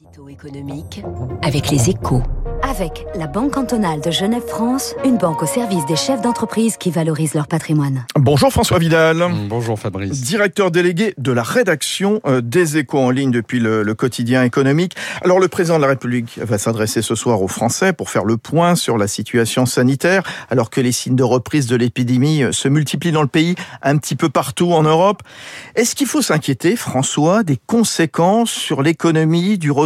L'édito économique avec les échos. Avec la Banque cantonale de Genève-France, une banque au service des chefs d'entreprise qui valorisent leur patrimoine. Bonjour François Vidal. Bonjour Fabrice. Directeur délégué de la rédaction euh, des échos en ligne depuis le, le, quotidien économique. Alors le président de la République va s'adresser ce soir aux Français pour faire le point sur la situation sanitaire alors que les signes de reprise de l'épidémie euh, se multiplient dans le pays un petit peu partout en Europe. Est-ce qu'il faut s'inquiéter François des conséquences sur l'économie du retour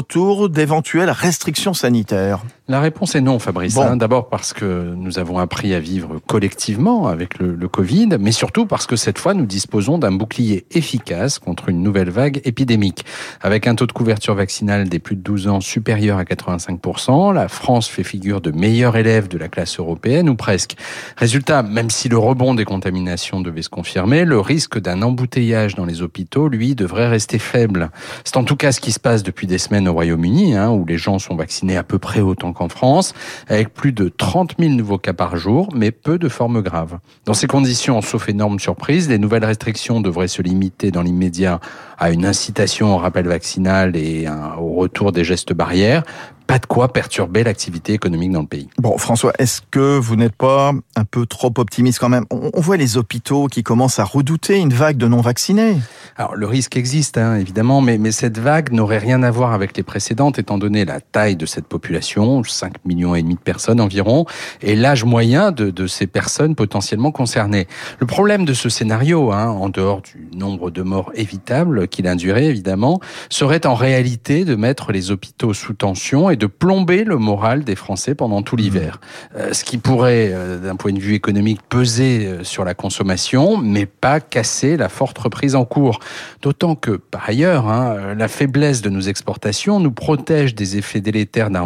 d'éventuelles restrictions sanitaires La réponse est non, Fabrice. Bon. Hein, D'abord parce que nous avons appris à vivre collectivement avec le, le, Covid, mais surtout parce que cette fois, nous disposons d'un bouclier efficace contre une nouvelle vague épidémique. Avec un taux de couverture vaccinale des plus de 12 ans supérieur à 85%, la France fait figure de meilleur élève de la classe européenne, ou presque. Résultat, même si le rebond des contaminations devait se confirmer, le risque d'un embouteillage dans les hôpitaux, lui, devrait rester faible. C'est en tout cas ce qui se passe depuis des semaines au Royaume-Uni, hein, où les gens sont vaccinés à peu près autant qu'en France, avec plus de 30 000 nouveaux cas par jour, mais peu de formes graves. Dans ces conditions, sauf énorme surprise, les nouvelles restrictions devraient se limiter dans l'immédiat à une incitation au rappel vaccinal et au retour des gestes barrières, pas de quoi perturber l'activité économique dans le pays. Bon, François, est-ce que vous n'êtes pas un peu trop optimiste quand même? On, voit les hôpitaux qui commencent à redouter une vague de non-vaccinés. Alors, le risque existe, hein, évidemment, mais, mais cette vague n'aurait rien à voir avec les précédentes, étant donné la taille de cette population, 5 millions et demi de personnes environ, et l'âge moyen de, de, ces personnes potentiellement concernées. Le problème de ce scénario, hein, en dehors du nombre de morts évitables qu'il induirait, évidemment, serait en réalité de mettre les hôpitaux sous tension et de plomber le moral des Français pendant tout l'hiver. Euh, ce qui pourrait, euh, d'un point de vue économique, peser euh, sur la consommation, mais pas casser la forte reprise en cours. D'autant que, par ailleurs, hein, la faiblesse de nos exportations nous protège des effets délétères d'un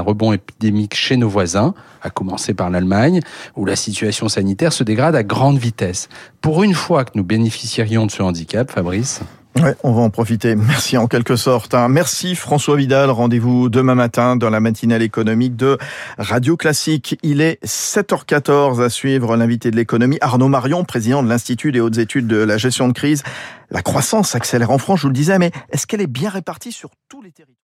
rebond épidémique chez nos voisins, à commencer par l'Allemagne, où la situation sanitaire se dégrade à grande vitesse. Pour une fois que nous bénéficierions de ce handicap, Fabrice, Ouais, on va en profiter. Merci en quelque sorte. Hein. Merci François Vidal. Rendez-vous demain matin dans la matinale économique de Radio Classique. Il est 7h14 à suivre l'invité de l'économie, Arnaud Marion, président de l'Institut des hautes études de la gestion de crise. La croissance accélère en France, je vous le disais, mais est-ce qu'elle est bien répartie sur tous les territoires?